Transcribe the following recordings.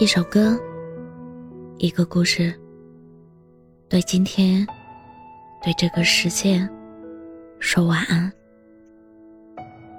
一首歌，一个故事，对今天，对这个世界，说晚安。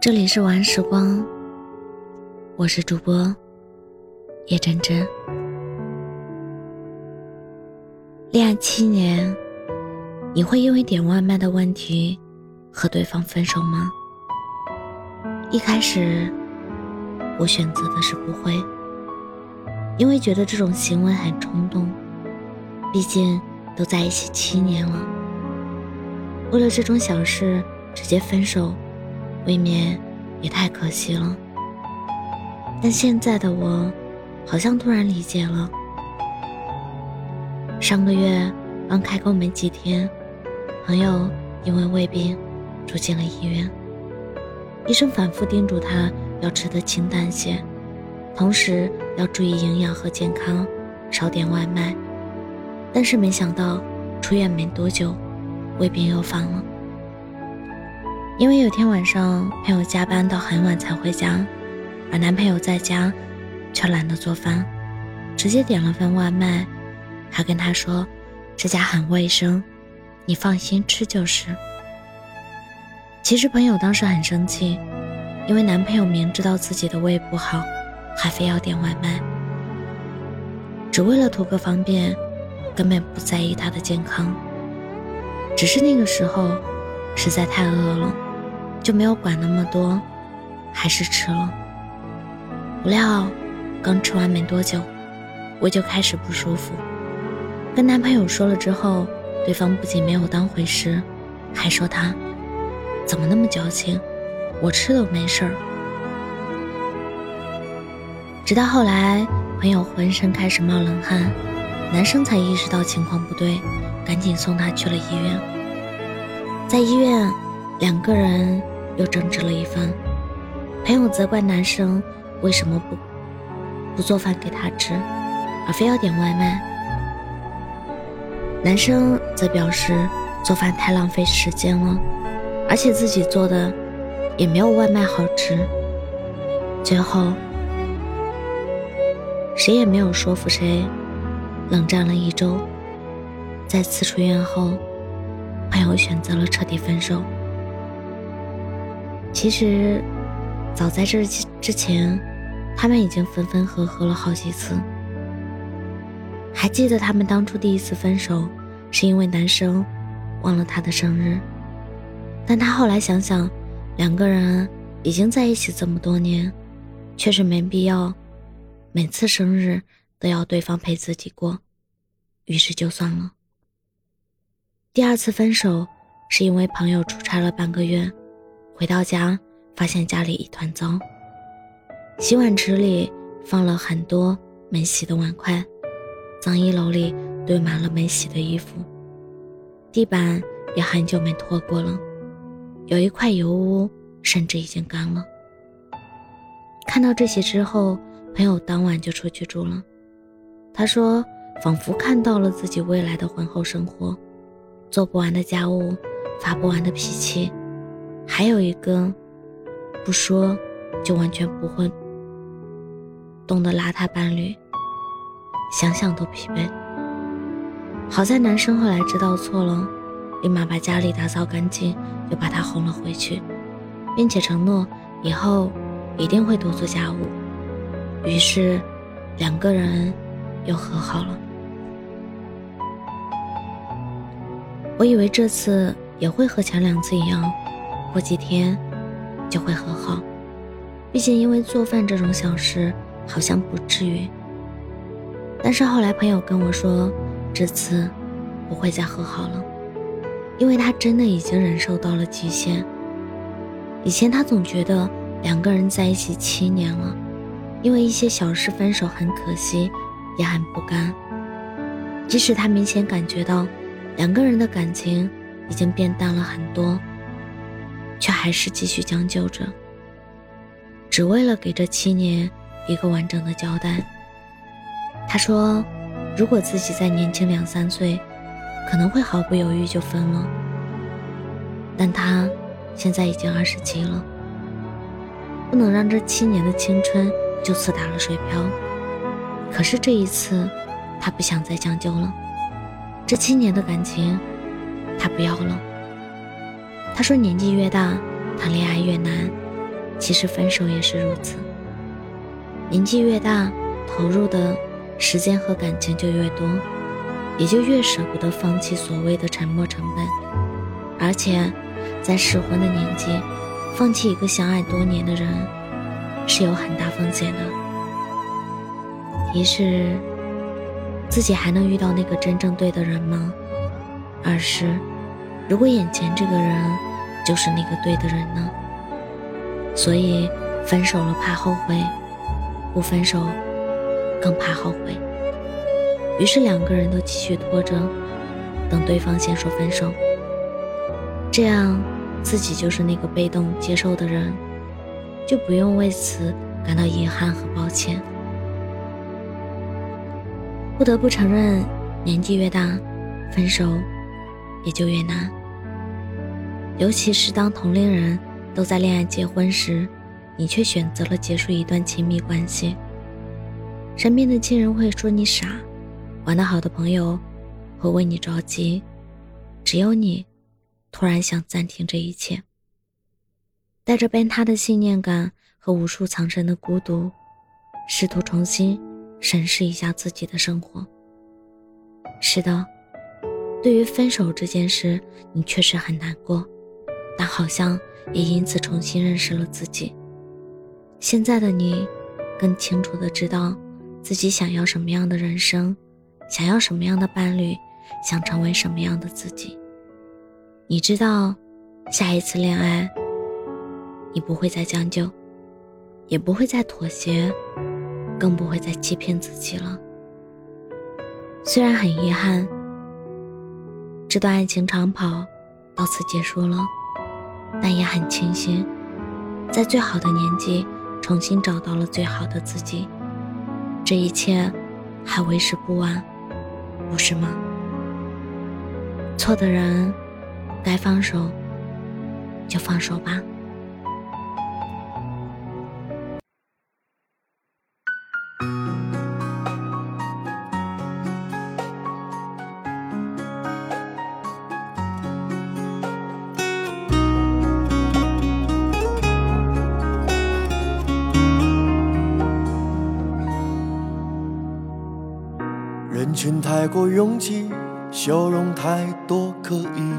这里是晚安时光，我是主播叶真真。恋爱七年，你会因为点外卖的问题和对方分手吗？一开始，我选择的是不会。因为觉得这种行为很冲动，毕竟都在一起七年了，为了这种小事直接分手，未免也太可惜了。但现在的我，好像突然理解了。上个月刚开工没几天，朋友因为胃病住进了医院，医生反复叮嘱他要吃的清淡些。同时要注意营养和健康，少点外卖。但是没想到出院没多久，胃病又犯了。因为有天晚上朋友加班到很晚才回家，而男朋友在家却懒得做饭，直接点了份外卖，还跟他说这家很卫生，你放心吃就是。其实朋友当时很生气，因为男朋友明知道自己的胃不好。还非要点外卖，只为了图个方便，根本不在意他的健康。只是那个时候实在太饿了，就没有管那么多，还是吃了。不料刚吃完没多久，胃就开始不舒服。跟男朋友说了之后，对方不仅没有当回事，还说他怎么那么矫情，我吃都没事儿。直到后来，朋友浑身开始冒冷汗，男生才意识到情况不对，赶紧送他去了医院。在医院，两个人又争执了一番。朋友责怪男生为什么不不做饭给他吃，而非要点外卖。男生则表示做饭太浪费时间了，而且自己做的也没有外卖好吃。最后。谁也没有说服谁，冷战了一周。再次出院后，朋友选择了彻底分手。其实，早在这之前，他们已经分分合合了好几次。还记得他们当初第一次分手，是因为男生忘了她的生日。但他后来想想，两个人已经在一起这么多年，确实没必要。每次生日都要对方陪自己过，于是就算了。第二次分手是因为朋友出差了半个月，回到家发现家里一团糟，洗碗池里放了很多没洗的碗筷，脏衣篓里堆满了没洗的衣服，地板也很久没拖过了，有一块油污甚至已经干了。看到这些之后。朋友当晚就出去住了。他说，仿佛看到了自己未来的婚后生活：做不完的家务，发不完的脾气，还有一个不说就完全不会懂得邋遢伴侣，想想都疲惫。好在男生后来知道错了，立马把家里打扫干净，又把她哄了回去，并且承诺以后一定会多做家务。于是，两个人又和好了。我以为这次也会和前两次一样，过几天就会和好。毕竟，因为做饭这种小事，好像不至于。但是后来朋友跟我说，这次不会再和好了，因为他真的已经忍受到了极限。以前他总觉得两个人在一起七年了。因为一些小事分手很可惜，也很不甘。即使他明显感觉到两个人的感情已经变淡了很多，却还是继续将就着，只为了给这七年一个完整的交代。他说：“如果自己再年轻两三岁，可能会毫不犹豫就分了。但他现在已经二十七了，不能让这七年的青春。”就此打了水漂，可是这一次，他不想再将就了。这七年的感情，他不要了。他说，年纪越大，谈恋爱越难。其实分手也是如此。年纪越大，投入的时间和感情就越多，也就越舍不得放弃所谓的沉没成本。而且，在适婚的年纪，放弃一个相爱多年的人，是有很大风险的。一是自己还能遇到那个真正对的人吗？二是，如果眼前这个人就是那个对的人呢？所以，分手了怕后悔，不分手更怕后悔。于是两个人都继续拖着，等对方先说分手。这样，自己就是那个被动接受的人，就不用为此感到遗憾和抱歉。不得不承认，年纪越大，分手也就越难。尤其是当同龄人。都在恋爱结婚时，你却选择了结束一段亲密关系。身边的亲人会说你傻，玩得好的朋友会为你着急，只有你突然想暂停这一切。带着崩塌的信念感和无数藏身的孤独，试图重新审视一下自己的生活。是的，对于分手这件事，你确实很难过，但好像。也因此重新认识了自己。现在的你，更清楚的知道自己想要什么样的人生，想要什么样的伴侣，想成为什么样的自己。你知道，下一次恋爱，你不会再将就，也不会再妥协，更不会再欺骗自己了。虽然很遗憾，这段爱情长跑到此结束了。但也很庆幸，在最好的年纪重新找到了最好的自己。这一切还为时不晚，不是吗？错的人，该放手就放手吧。群太过拥挤，笑容太多可疑。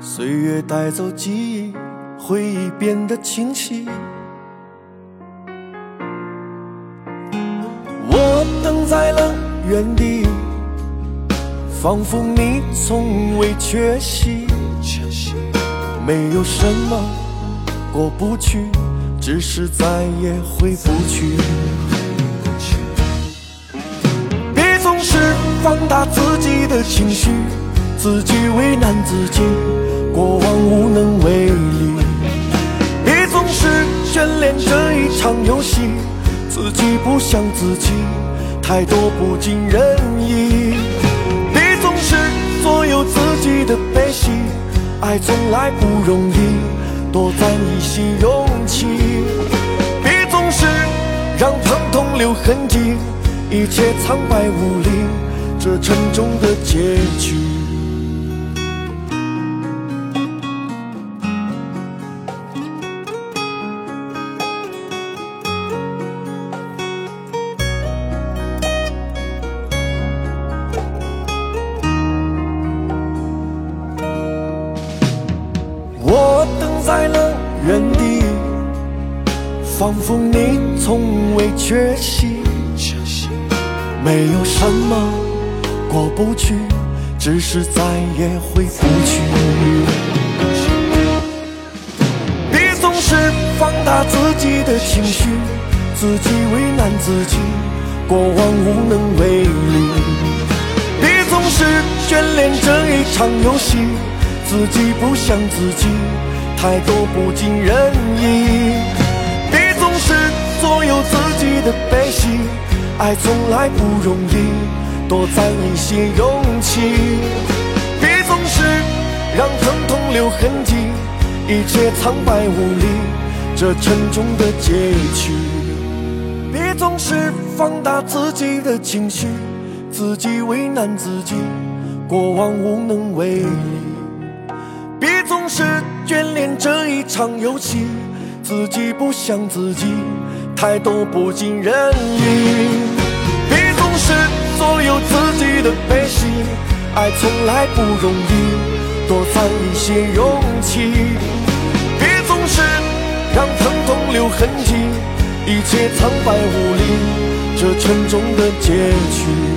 岁月带走记忆，回忆变得清晰。我等在了原地，仿佛你从未缺席。没有什么过不去。只是再也回不去。放大自己的情绪，自己为难自己，过往无能为力。别总是眷恋这一场游戏，自己不像自己，太多不尽人意。别总是所有自己的悲喜，爱从来不容易。多攒一些勇气，别总是让疼痛留痕迹，一切苍白无力，这沉重的结局。我等在了原地，仿佛你从未缺席。没有什么过不去，只是再也回不去。别总是放大自己的情绪，自己为难自己，过往无能为力。别总是眷恋这一场游戏，自己不像自己。太多不尽人意，别总是左右自己的悲喜，爱从来不容易，多攒一些勇气。别总是让疼痛留痕迹，一切苍白无力，这沉重的结局。别总是放大自己的情绪，自己为难自己，过往无能为力。别总是眷恋这一场游戏，自己不像自己，太多不尽人意。别总是所有自己的悲喜，爱从来不容易，多攒一些勇气。别总是让疼痛留痕迹。一切苍白无力，这沉重的结局。